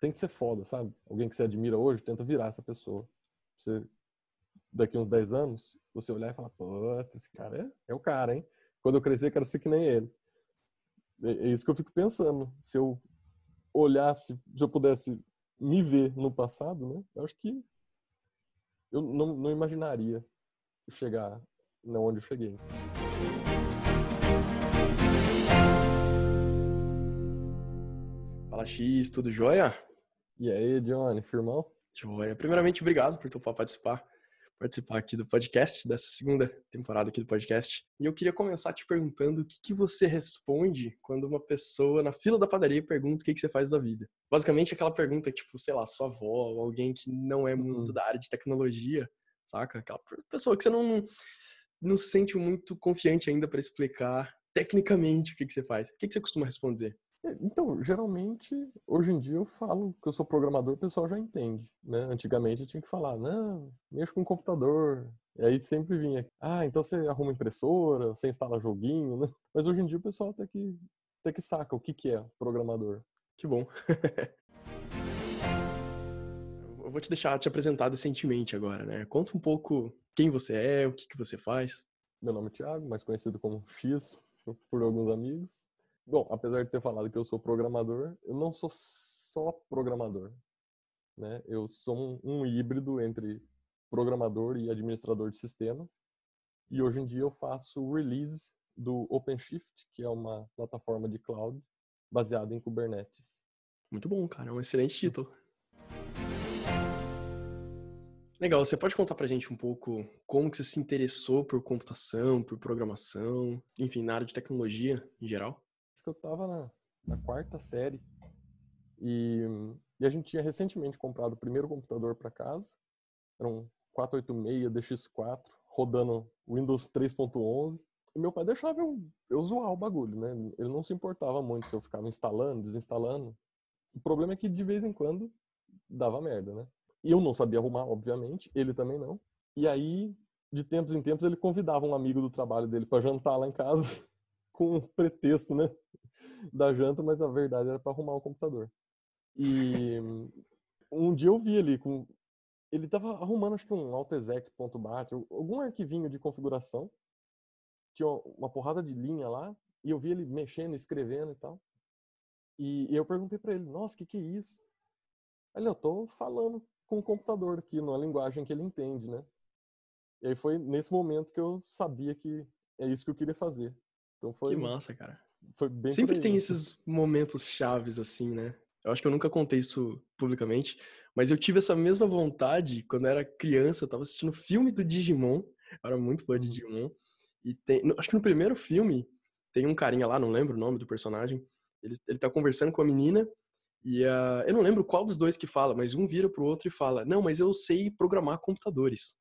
tem que ser foda, sabe? Alguém que você admira hoje, tenta virar essa pessoa. Você, daqui uns 10 anos, você olhar e falar, pô, esse cara é, é o cara, hein? Quando eu crescer, quero ser que nem ele. É, é isso que eu fico pensando. Se eu olhasse, se eu pudesse me ver no passado, né? Eu acho que eu não, não imaginaria chegar onde eu cheguei. Fala X, tudo jóia? E aí, Johnny, firmão? Joia. Primeiramente, obrigado por topar participar, participar aqui do podcast, dessa segunda temporada aqui do podcast. E eu queria começar te perguntando o que, que você responde quando uma pessoa na fila da padaria pergunta o que, que você faz da vida. Basicamente, aquela pergunta, tipo, sei lá, sua avó, ou alguém que não é muito uhum. da área de tecnologia, saca? Aquela pessoa que você não, não se sente muito confiante ainda para explicar tecnicamente o que, que você faz. O que, que você costuma responder? É, então, geralmente, hoje em dia eu falo que eu sou programador, o pessoal já entende, né? Antigamente eu tinha que falar, não, mexo com computador. E aí sempre vinha, ah, então você arruma impressora, você instala joguinho, né? Mas hoje em dia o pessoal até que, até que saca o que, que é programador. Que bom. eu vou te deixar te apresentar decentemente agora, né? Conta um pouco quem você é, o que, que você faz. Meu nome é Thiago, mais conhecido como X por alguns amigos. Bom, apesar de ter falado que eu sou programador, eu não sou só programador. Né? Eu sou um, um híbrido entre programador e administrador de sistemas. E hoje em dia eu faço release do OpenShift, que é uma plataforma de cloud baseada em Kubernetes. Muito bom, cara. É um excelente título. Legal, você pode contar pra gente um pouco como que você se interessou por computação, por programação, enfim, na área de tecnologia em geral? Acho que eu estava na, na, quarta série e, e, a gente tinha recentemente comprado o primeiro computador para casa. Era um 486 DX4 rodando Windows 3.11. E meu pai deixava eu, eu zoar o bagulho, né? Ele não se importava muito se eu ficava instalando, desinstalando. O problema é que de vez em quando dava merda, né? E eu não sabia arrumar, obviamente, ele também não. E aí, de tempos em tempos, ele convidava um amigo do trabalho dele para jantar lá em casa com um pretexto, né? Da janta, mas a verdade era para arrumar o computador. E um dia eu vi ali com ele estava arrumando acho que um altexec.bat, algum arquivinho de configuração. Tinha uma porrada de linha lá e eu vi ele mexendo, escrevendo e tal. E, eu perguntei para ele: "Nossa, que que é isso?" Ele, eu tô falando com o computador aqui, numa linguagem que ele entende, né? E aí foi nesse momento que eu sabia que é isso que eu queria fazer. Então foi. Que massa, cara. Foi bem Sempre tem esses momentos chaves assim, né? Eu acho que eu nunca contei isso publicamente, mas eu tive essa mesma vontade quando eu era criança. Eu tava assistindo filme do Digimon, eu era muito fã de uhum. Digimon. E tem, acho que no primeiro filme tem um carinha lá, não lembro o nome do personagem. Ele, ele tá conversando com a menina e uh, eu não lembro qual dos dois que fala, mas um vira pro outro e fala: Não, mas eu sei programar computadores.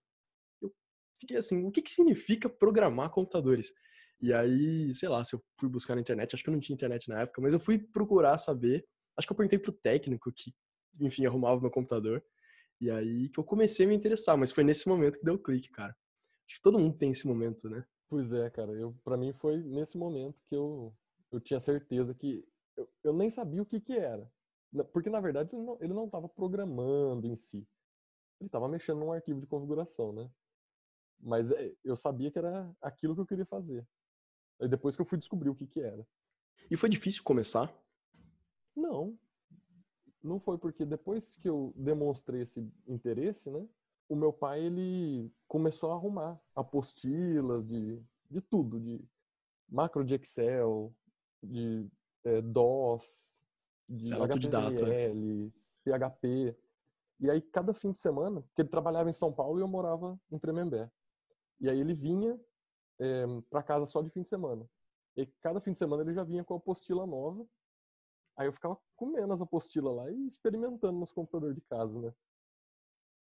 Eu fiquei assim: o que, que significa programar computadores? E aí, sei lá, se eu fui buscar na internet, acho que eu não tinha internet na época, mas eu fui procurar saber. Acho que eu perguntei pro técnico que, enfim, arrumava meu computador. E aí que eu comecei a me interessar, mas foi nesse momento que deu o clique, cara. Acho que todo mundo tem esse momento, né? Pois é, cara. Eu, para mim foi nesse momento que eu, eu tinha certeza que eu, eu nem sabia o que que era. Porque, na verdade, ele não estava programando em si. Ele estava mexendo num arquivo de configuração, né? Mas é, eu sabia que era aquilo que eu queria fazer. Aí depois que eu fui descobrir o que que era. E foi difícil começar? Não. Não foi porque depois que eu demonstrei esse interesse, né? O meu pai, ele começou a arrumar apostilas de, de tudo, de macro de Excel, de é, DOS, de HTML, PHP. E aí, cada fim de semana, porque ele trabalhava em São Paulo e eu morava em Tremembé. E aí ele vinha é, eh, para casa só de fim de semana. E cada fim de semana ele já vinha com a apostila nova. Aí eu ficava comendo as apostilas lá e experimentando nos computadores de casa, né?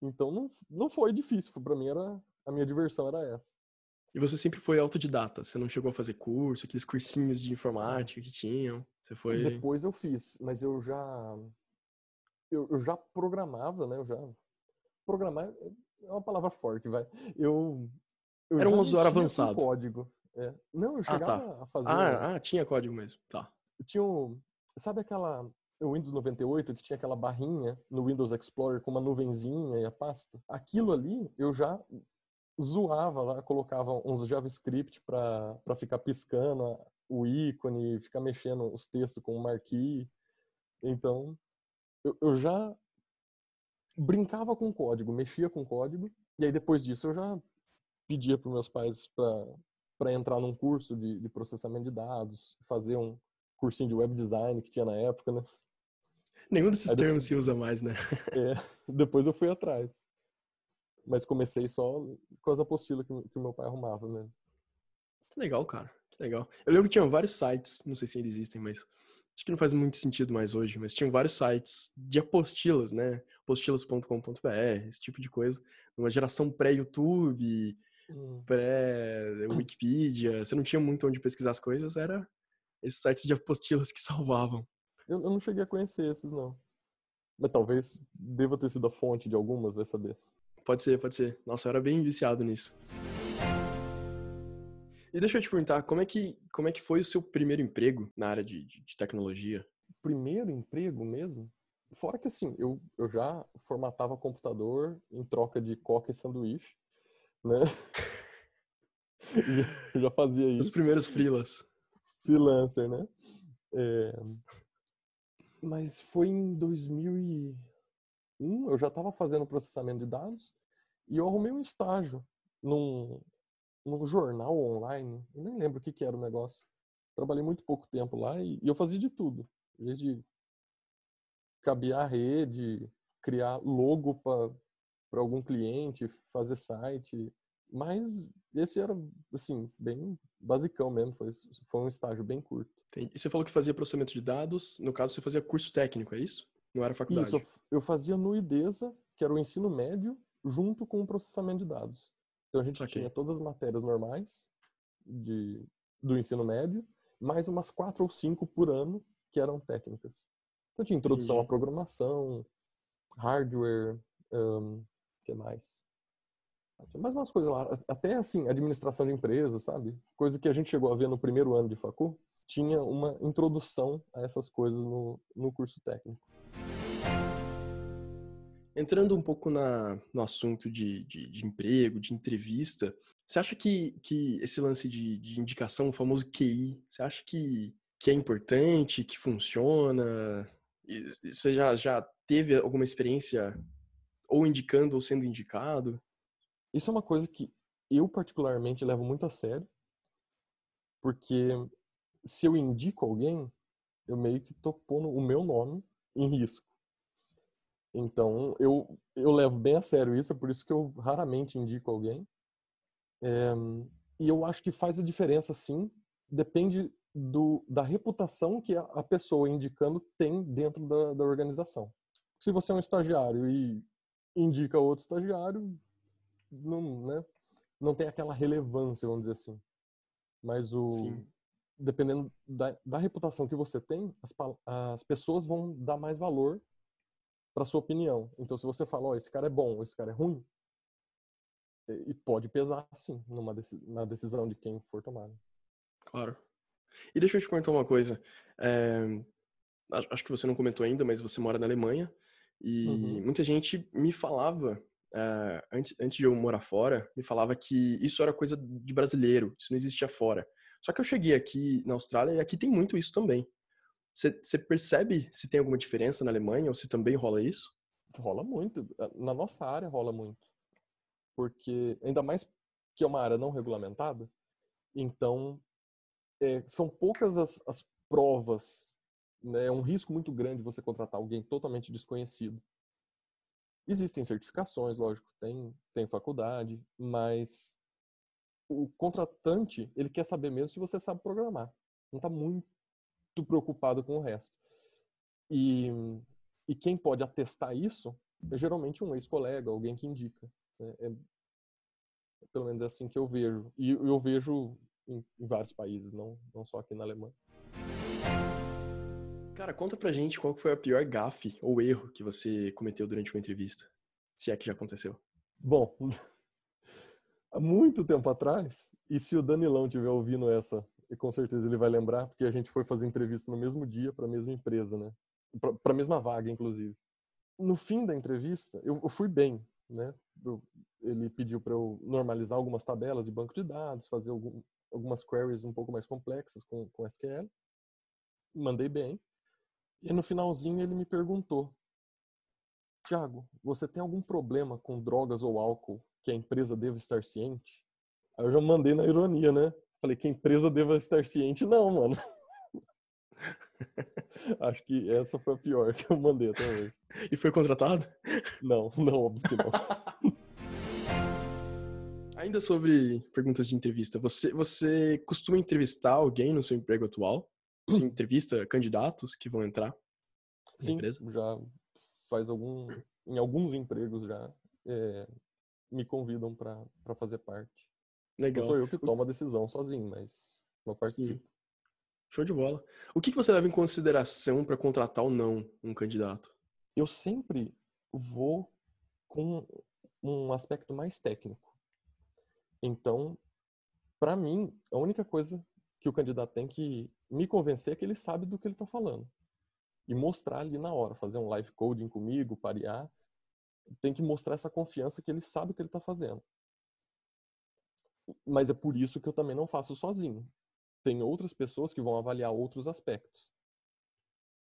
Então não, não foi difícil, para mim era a minha diversão era essa. E você sempre foi autodidata? Você não chegou a fazer curso, aqueles cursinhos de informática que tinham? Você foi Depois eu fiz, mas eu já eu, eu já programava, né? Eu já programar é uma palavra forte, vai. Eu eu Era um usuário avançado. código. É. Não, eu chegava ah, tá. a fazer. Ah, ah, tinha código mesmo. Tá. tinha um. Sabe aquela. o Windows 98 que tinha aquela barrinha no Windows Explorer com uma nuvenzinha e a pasta. Aquilo ali eu já zoava lá, colocava uns JavaScript para ficar piscando o ícone, ficar mexendo os textos com o marquee. Então, eu, eu já brincava com código, mexia com código, e aí depois disso eu já pedia para meus pais para entrar num curso de, de processamento de dados, fazer um cursinho de web design que tinha na época, né? Nenhum desses Aí termos depois, se usa mais, né? é, depois eu fui atrás. Mas comecei só com as apostilas que, que meu pai arrumava mesmo. Que legal, cara. Que legal. Eu lembro que tinha vários sites, não sei se ainda existem, mas acho que não faz muito sentido mais hoje, mas tinham vários sites de apostilas, né? apostilas.com.br, esse tipo de coisa. Uma geração pré-YouTube. pré-Wikipedia. Você não tinha muito onde pesquisar as coisas, era esses sites de apostilas que salvavam. Eu, eu não cheguei a conhecer esses, não. Mas talvez deva ter sido a fonte de algumas, vai saber. Pode ser, pode ser. Nossa, eu era bem viciado nisso. E deixa eu te perguntar, como é que, como é que foi o seu primeiro emprego na área de, de, de tecnologia? Primeiro emprego mesmo? Fora que assim, eu, eu já formatava computador em troca de coca e sanduíche, né? já, já fazia isso. Os primeiros freelas. Freelancer, né? É... Mas foi em 2001, eu já estava fazendo processamento de dados e eu arrumei um estágio num, num jornal online, eu nem lembro o que, que era o negócio. Trabalhei muito pouco tempo lá e, e eu fazia de tudo, desde cabear a rede, criar logo para algum cliente, fazer site, mas esse era, assim, bem basicão mesmo, foi, foi um estágio bem curto. Entendi. E você falou que fazia processamento de dados, no caso você fazia curso técnico, é isso? Não era faculdade? Isso, eu fazia no IDESA, que era o ensino médio, junto com o processamento de dados. Então a gente okay. tinha todas as matérias normais de, do ensino médio, mais umas quatro ou cinco por ano que eram técnicas. Então tinha introdução Entendi. à programação, hardware, um, que mais? Tinha mais umas coisas lá, até assim, administração de empresas, sabe? Coisa que a gente chegou a ver no primeiro ano de facu, tinha uma introdução a essas coisas no, no curso técnico. Entrando um pouco na, no assunto de, de, de, emprego, de entrevista, você acha que, que esse lance de, de indicação, o famoso QI, você acha que, que é importante, que funciona? Você já, já teve alguma experiência ou indicando ou sendo indicado? Isso é uma coisa que eu particularmente levo muito a sério, porque se eu indico alguém, eu meio que tô pondo o meu nome em risco. Então, eu, eu levo bem a sério isso, é por isso que eu raramente indico alguém. É, e eu acho que faz a diferença, sim, depende do, da reputação que a, pessoa indicando tem dentro da, da organização. Se você é um estagiário e indica outro estagiário, não, né, não tem aquela relevância, vamos dizer assim. Mas o, sim dependendo da, da reputação que você tem, as, as pessoas vão dar mais valor para sua opinião. Então, se você fala, ó, oh, esse cara é bom, esse cara é ruim, e pode pesar, sim, numa na decisão de quem for tomar. Claro. E deixa eu te perguntar uma coisa. É, acho que você não comentou ainda, mas você mora na Alemanha e uhum. muita gente me falava, é, antes, antes de eu morar fora, me falava que isso era coisa de brasileiro, isso não existia fora. Só que eu cheguei aqui na Austrália e aqui tem muito isso também. Você percebe se tem alguma diferença na Alemanha ou se também rola isso? Rola muito. Na nossa área rola muito. Porque, ainda mais que é uma área não regulamentada, então é, são poucas as, as provas. Né? É um risco muito grande você contratar alguém totalmente desconhecido. Existem certificações, lógico, tem, tem faculdade, mas o contratante, ele quer saber mesmo se você sabe programar. Não está muito preocupado com o resto. E, e quem pode atestar isso é geralmente um ex-colega, alguém que indica. Né? É, pelo menos é assim que eu vejo. E eu vejo em, em, vários países, não, não só aqui na Alemanha. Cara, conta pra gente qual foi a pior gafe ou erro que você cometeu durante uma entrevista. Se é que já aconteceu. Bom, há muito tempo atrás, e se o Danilão estiver ouvindo essa, e com certeza ele vai lembrar, porque a gente foi fazer entrevista no mesmo dia para a mesma empresa, né? para a mesma vaga, inclusive. No fim da entrevista, eu, eu fui bem, né? Eu, ele pediu para eu normalizar algumas tabelas de banco de dados, fazer algum, algumas queries um pouco mais complexas com, com SQL. Mandei bem. E no finalzinho ele me perguntou: Tiago, você tem algum problema com drogas ou álcool que a empresa deva estar ciente? Aí eu já mandei na ironia, né? Falei que a empresa deva estar ciente. Não, mano. Acho que essa foi a pior que eu mandei até hoje. E foi contratado? Não, não, óbvio que não. Ainda sobre perguntas de entrevista, você, você costuma entrevistar alguém no seu emprego atual? Você entrevista candidatos que vão entrar Sim, empresa? já faz algum, em alguns empregos já é, me convidam para fazer parte. Legal. Não sou eu que tomo a decisão sozinho, mas não participo. Sim. Show de bola. O que, que você leva em consideração para contratar ou não um candidato? Eu sempre vou com um aspecto mais técnico. Então, para mim, a única coisa que o candidato tem que me convencer que ele sabe do que ele está falando. E mostrar ali na hora, fazer um live coding comigo, parear. Tem que mostrar essa confiança que ele sabe o que ele está fazendo. Mas é por isso que eu também não faço sozinho tem outras pessoas que vão avaliar outros aspectos.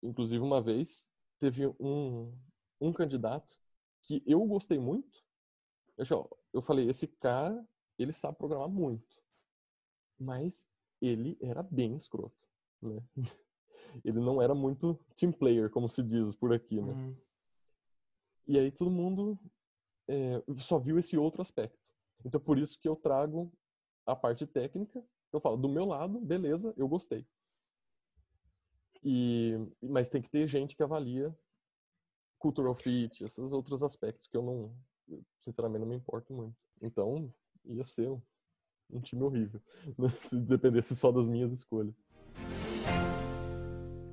Inclusive, uma vez, teve um, um candidato que eu gostei muito. Eu, eu falei, esse cara, ele sabe programar muito. Mas ele era bem escroto, né? Ele não era muito team player, como se diz por aqui, né? Uhum. E aí todo mundo é, só viu esse outro aspecto. Então, por isso que eu trago a parte técnica eu falo, do meu lado, beleza, eu gostei. E, mas tem que ter gente que avalia cultural fit, esses outros aspectos que eu não, sinceramente, não me importo muito. Então, ia ser um time horrível, se dependesse só das minhas escolhas.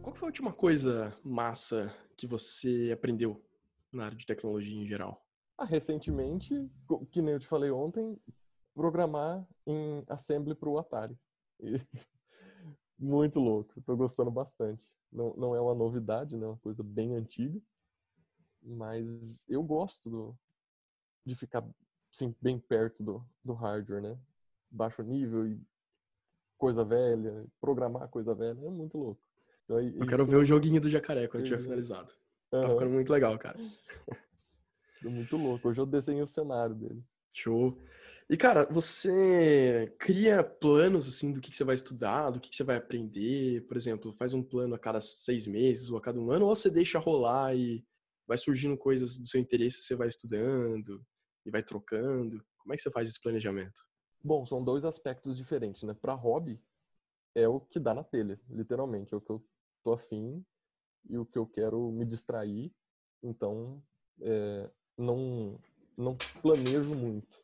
Qual foi a última coisa massa que você aprendeu na área de tecnologia em geral? Ah, recentemente, que nem eu te falei ontem, programar em Assembly para o Atari. E... Muito louco, estou gostando bastante. Não, não é uma novidade, né? É uma coisa bem antiga, mas eu gosto do, de ficar assim, bem perto do, do hardware, né? Baixo nível e coisa velha, programar coisa velha, é muito louco. Então, é eu quero ver eu... o joguinho do jacaré quando tiver finalizado. Uhum. Tá ficando muito legal, cara. muito louco. Hoje eu desenhei o cenário dele. Show. E, cara, você cria planos, assim, do que, que você vai estudar, do que, que você vai aprender? Por exemplo, faz um plano a cada seis meses ou a cada um ano, ou você deixa rolar e vai surgindo coisas do seu interesse, você vai estudando e vai trocando? Como é que você faz esse planejamento? Bom, são dois aspectos diferentes, né? Para hobby, é o que dá na telha, literalmente. É o que eu tô afim e o que eu quero me distrair. Então, é, não, não planejo muito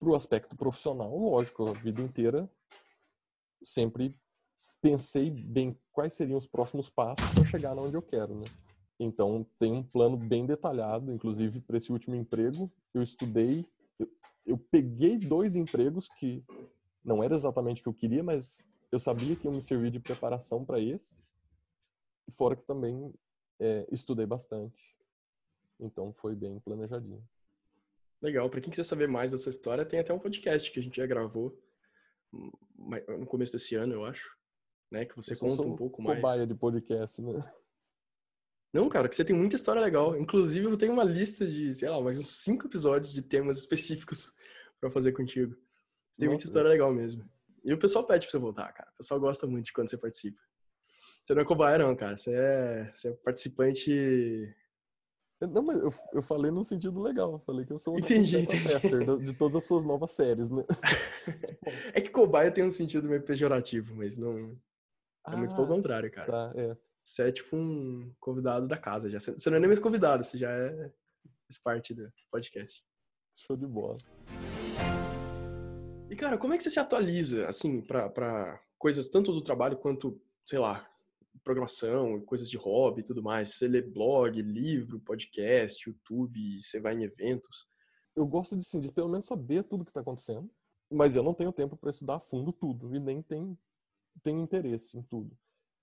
para o aspecto profissional, lógico, a vida inteira sempre pensei bem quais seriam os próximos passos para chegar onde eu quero, né? Então tem um plano bem detalhado, inclusive para esse último emprego eu estudei, eu, eu, peguei dois empregos que não era exatamente o que eu queria, mas eu sabia que iam me servir de preparação para esse. Fora que também é, estudei bastante, então foi bem planejadinho. Legal. Para quem quiser saber mais dessa história, tem até um podcast que a gente já gravou no começo desse ano, eu acho. Né? Que você conta um pouco mais. Cobaia de podcast, né? Não, cara, que você tem muita história legal. Inclusive, eu tenho uma lista de, sei lá, mais uns cinco episódios de temas específicos para fazer contigo. Você tem Nossa, muita história é. legal mesmo. E o pessoal pede pra você voltar, cara. O pessoal gosta muito de quando você participa. Você não é cobaia, não, cara. Você é, você é participante não, mas eu, eu falei no sentido legal. Eu falei que eu sou um entendi, tester de todas as suas novas séries, né? é que cobaia tem um sentido meio pejorativo, mas não. É muito pelo ah, contrário, cara. Tá, é. Você é tipo um convidado da casa. Já. Você não é nem mais convidado, você já é faz parte do podcast. Show de bola. E, cara, como é que você se atualiza, assim, pra coisas tanto do trabalho quanto, sei lá, programação, coisas de hobby e tudo mais. Você lê blog, livro, podcast, YouTube, você vai em eventos. Eu gosto de, sim, de pelo menos saber tudo que está acontecendo, mas eu não tenho tempo para estudar a fundo tudo e nem tenho, tenho interesse em tudo.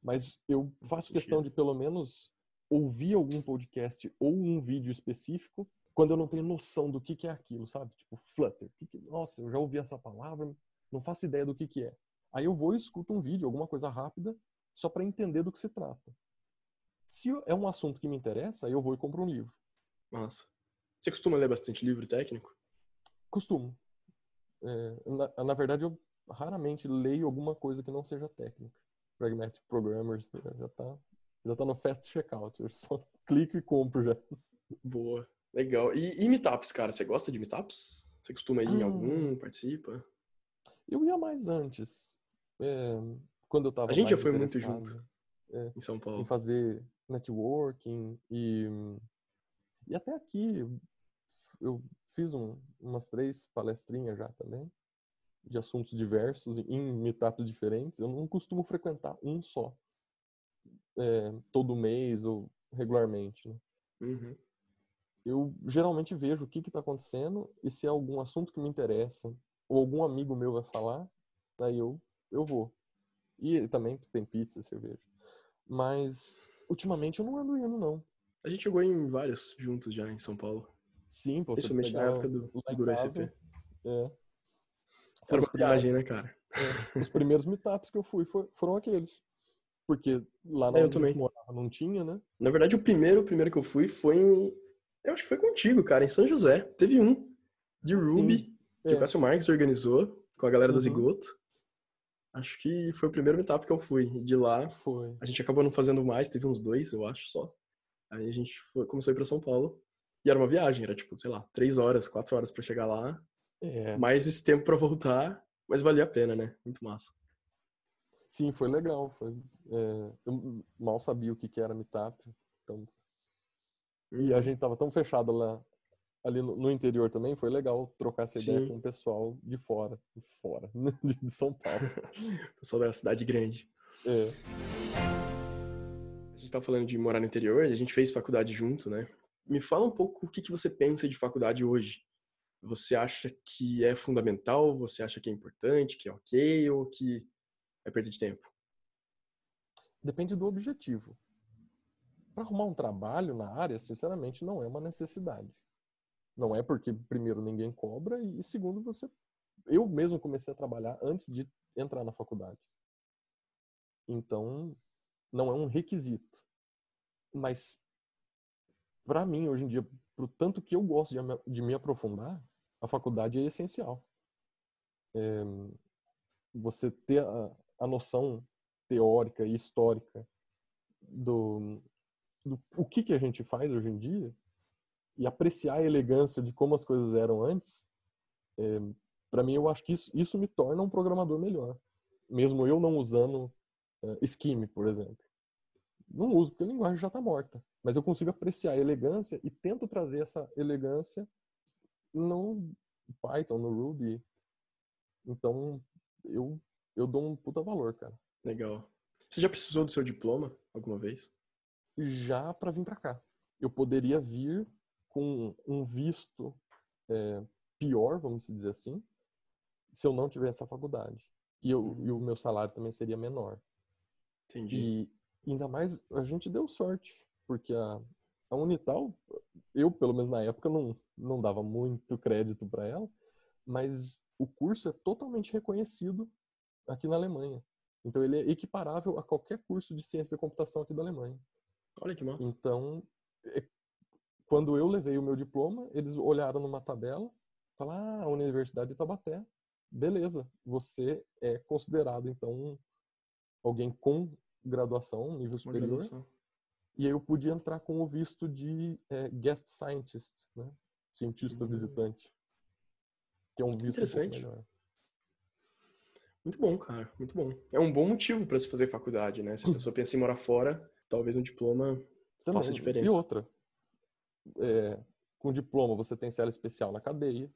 Mas eu faço questão de pelo menos ouvir algum podcast ou um vídeo específico quando eu não tenho noção do que, que é aquilo, sabe? Tipo, Flutter. Nossa, eu já ouvi essa palavra, não faço ideia do que, que é. Aí eu vou e escuto um vídeo, alguma coisa rápida, só para entender do que se trata. Se é um assunto que me interessa, aí eu vou e compro um livro. Nossa. Você costuma ler bastante livro técnico? Costumo. É, na, na, verdade, eu raramente leio alguma coisa que não seja técnica. Pragmatic Programmers já tá, já tá no fast checkout. Eu só clico e compro já. Boa. Legal. E, e meetups, cara? Você gosta de meetups? Você costuma ir ah, em algum? Participa? Eu ia mais antes. É, quando eu tava A gente já foi muito junto. É, em São Paulo. Em fazer networking e, e até aqui eu fiz um, umas três palestrinhas já também de assuntos diversos em meetups diferentes. Eu não costumo frequentar um só é, todo mês ou regularmente. Né? Uhum. Eu geralmente vejo o que está acontecendo e se é algum assunto que me interessa ou algum amigo meu vai falar, aí eu, eu vou. E também tem pizza, cerveja. Mas ultimamente eu não ando indo, não. A gente jogou em vários juntos já em São Paulo. Sim, pô. Principalmente na época do, do SCP. É. Foi uma viagem, né, cara? É, os primeiros meetups que eu fui foram aqueles. Porque lá na é, onde morava não tinha, né? Na verdade, o primeiro, o primeiro que eu fui foi em. Eu acho que foi contigo, cara, em São José. Teve um de Ruby, Sim, que é. o Cássio Marques organizou com a galera uhum. da Zigoto. Acho que foi o primeiro meetup que eu fui. De lá, foi. a gente acabou não fazendo mais, teve uns dois, eu acho, só. Aí a gente foi, começou a ir pra São Paulo. E era uma viagem, era tipo, sei lá, três horas, quatro horas para chegar lá. É. Mais esse tempo para voltar, mas valia a pena, né? Muito massa. Sim, foi legal. Foi, é, eu mal sabia o que, que era meetup. Então... E a uhum. gente tava tão fechado lá, ali no, no interior também, foi legal trocar essa Sim. ideia com o pessoal de fora, de fora, de São Paulo. pessoal da cidade grande. É. A gente tava falando de morar no interior, a gente fez faculdade junto, né? Me fala um pouco o que, que você pensa de faculdade hoje. Você acha que é fundamental? Você acha que é importante, que é ok, ou que é perda de tempo? Depende do objetivo. Para arrumar um trabalho na área, sinceramente, não é uma necessidade. Não é porque, primeiro, ninguém cobra e, segundo, você. Eu mesmo comecei a trabalhar antes de entrar na faculdade. Então, não é um requisito. Mas, para mim, hoje em dia, pro tanto que eu gosto de, de me aprofundar, a faculdade é essencial. É, você ter a, a noção teórica e histórica do, do o que, que a gente faz hoje em dia e apreciar a elegância de como as coisas eram antes, é, para mim eu acho que isso, isso me torna um programador melhor. Mesmo eu não usando uh, Scheme, por exemplo. Não uso, porque a linguagem já está morta. Mas eu consigo apreciar a elegância e tento trazer essa elegância no Python, no Ruby. Então, eu, eu dou um puta valor, cara. Legal. Você já precisou do seu diploma alguma vez? Já para vir para cá. Eu poderia vir com um visto é, pior, vamos dizer assim, se eu não tivesse a faculdade. E, eu, uhum. e o meu salário também seria menor. Entendi. Ainda mais, a gente deu sorte, porque a, a Unital, eu, pelo menos na época, não, não dava muito crédito para ela, mas o curso é totalmente reconhecido aqui na Alemanha. Então ele é equiparável a qualquer curso de ciência da computação aqui da Alemanha. Olha que massa. Então, é quando eu levei o meu diploma, eles olharam numa tabela, falaram, ah, a Universidade de Tabaté, beleza, você é considerado, então, alguém com graduação, nível superior. Graduação. E aí eu pude entrar com o visto de é, guest scientist, né? Cientista uhum. visitante. Que é um visto Interessante. Um muito bom, cara, muito bom. É um bom motivo para se fazer faculdade, né? Se a pessoa pensa em morar fora, talvez um diploma Também. faça diferença. E outra, é, com diploma você tem cela especial na cadeia,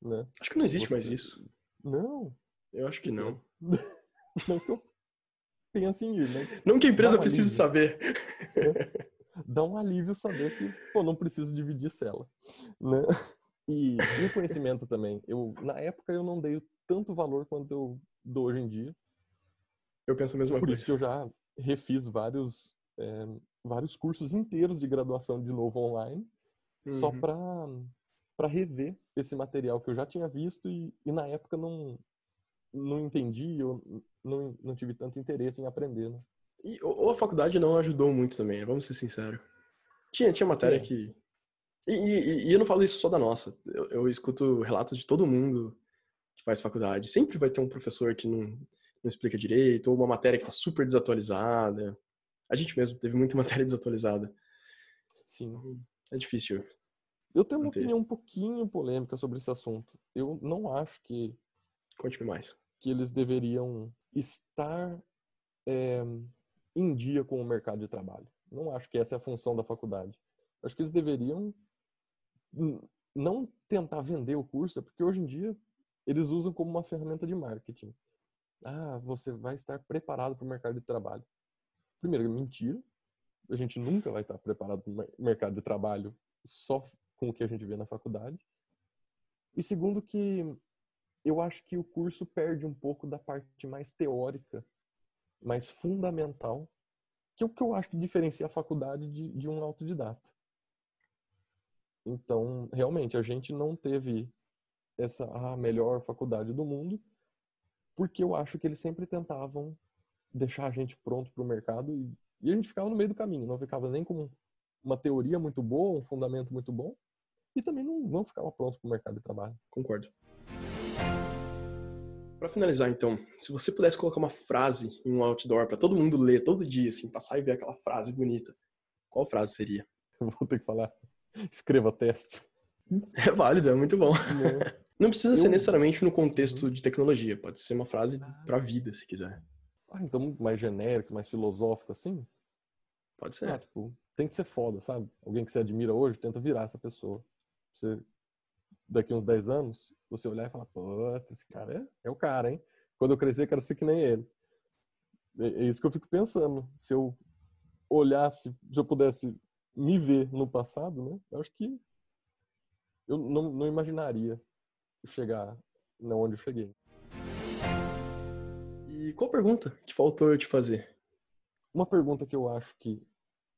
né? Acho que não existe você... mais isso. Não. Eu acho que não. não que eu pense em ir, mas... Não que a empresa um precise saber. É. Dá um alívio saber que, pô, não preciso dividir cela, né? E, e conhecimento também. Eu, na época eu não dei tanto valor quanto eu dou hoje em dia. Eu penso a mesma Por coisa. Por isso que eu já refiz vários é, vários cursos inteiros de graduação de novo online, uhum. só para para rever esse material que eu já tinha visto e, e na época não não entendi, eu não, não tive tanto interesse em aprender, né? E, ou a faculdade não ajudou muito também, vamos ser sinceros. Tinha, tinha matéria é. que. E, e, e, eu não falo isso só da nossa. Eu, eu, escuto relatos de todo mundo que faz faculdade. Sempre vai ter um professor que não, não explica direito, ou uma matéria que está super desatualizada. A gente mesmo teve muita matéria desatualizada. Sim. É difícil. Eu tenho uma opinião um pouquinho polêmica sobre esse assunto. Eu não acho que. Conte-me mais. Que eles deveriam estar é, em dia com o mercado de trabalho. Não acho que essa é a função da faculdade. Acho que eles deveriam não tentar vender o curso, porque hoje em dia eles usam como uma ferramenta de marketing. Ah, você vai estar preparado para o mercado de trabalho. Primeiro, mentira. A gente nunca vai estar preparado para o mercado de trabalho só com o que a gente vê na faculdade. E segundo que eu acho que o curso perde um pouco da parte mais teórica, mais fundamental que é o que eu acho que diferencia a faculdade de, de um autodidata. Então, realmente, a gente não teve essa a melhor faculdade do mundo, porque eu acho que eles sempre tentavam deixar a gente pronto para o mercado e, e, a gente ficava no meio do caminho, não ficava nem com uma teoria muito boa, um fundamento muito bom, e também não, não ficava pronto para o mercado de trabalho. Concordo. Para finalizar, então, se você pudesse colocar uma frase em um outdoor para todo mundo ler todo dia, assim, passar e ver aquela frase bonita, qual frase seria? Eu vou ter que falar. Escreva teste. É válido, é muito bom. Não, Não precisa Eu... ser necessariamente no contexto uhum. de tecnologia, pode ser uma frase para a vida, se quiser. Ah, então mais genérico, mais filosófico assim? Pode ser. Ah, tipo, tem que ser foda, sabe? Alguém que você admira hoje, tenta virar essa pessoa. Você daqui uns 10 anos, você olhar e falar, pô, esse cara é, é o cara, hein? Quando eu crescer, quero ser que nem ele. É, é isso que eu fico pensando. Se eu olhasse, se eu pudesse me ver no passado, né? Eu acho que eu não, não imaginaria chegar onde eu cheguei. E qual pergunta que faltou eu te fazer? Uma pergunta que eu acho que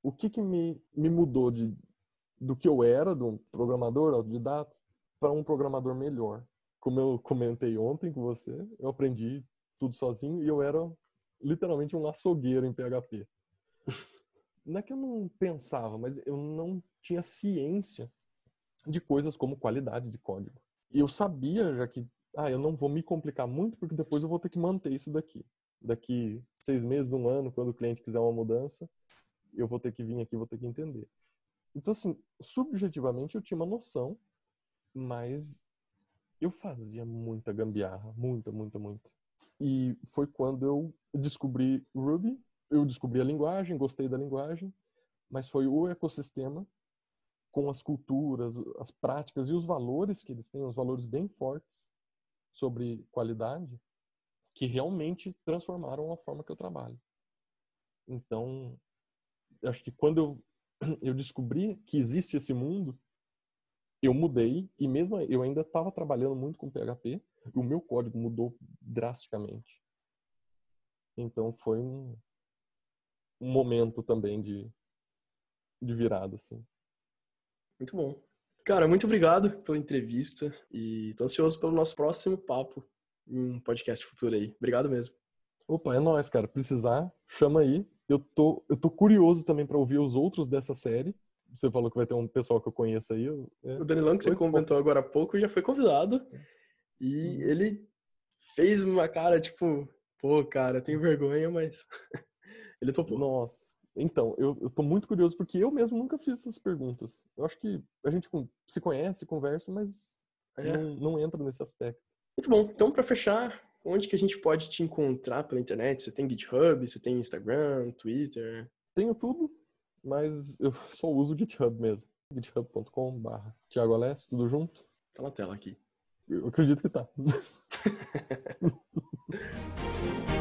o que, que me, me mudou de, do que eu era, de um programador autodidata, para um programador melhor. Como eu comentei ontem com você, eu aprendi tudo sozinho e eu era literalmente um açougueiro em PHP. Não é que eu não pensava, mas eu não tinha ciência de coisas como qualidade de código. E eu sabia já que, ah, eu não vou me complicar muito porque depois eu vou ter que manter isso daqui. Daqui seis meses, um ano, quando o cliente quiser uma mudança, eu vou ter que vir aqui, vou ter que entender. Então, assim, subjetivamente eu tinha uma noção mas eu fazia muita gambiarra, muita, muita, muita. E foi quando eu descobri Ruby, eu descobri a linguagem, gostei da linguagem, mas foi o ecossistema com as culturas, as práticas e os valores que eles têm, os valores bem fortes sobre qualidade, que realmente transformaram a forma que eu trabalho. Então, acho que quando eu, eu descobri que existe esse mundo, eu mudei e mesmo eu ainda estava trabalhando muito com PHP, e o meu código mudou drasticamente. Então foi um, um momento também de, de virada, assim. Muito bom. Cara, muito obrigado pela entrevista e tô ansioso pelo nosso próximo papo em um podcast futuro aí. Obrigado mesmo. Opa, é nóis, cara. Precisar, chama aí. Eu tô, eu tô curioso também para ouvir os outros dessa série você falou que vai ter um pessoal que eu conheço aí. Eu, é. O Danilão, que você comentou agora há pouco, já foi convidado. E uhum. ele fez uma cara, tipo, pô, cara, eu tenho vergonha, mas ele topou. Nossa. Então, eu, eu tô muito curioso porque eu mesmo nunca fiz essas perguntas. Eu acho que a gente se conhece, conversa, mas é. não, não entra nesse aspecto. Muito bom. Então, para fechar, onde que a gente pode te encontrar pela internet? Você tem GitHub, você tem Instagram, Twitter? Tenho tudo mas eu só uso o GitHub mesmo. github.com.br Thiago Alessio, tudo junto? Tá na tela aqui. Eu acredito que tá.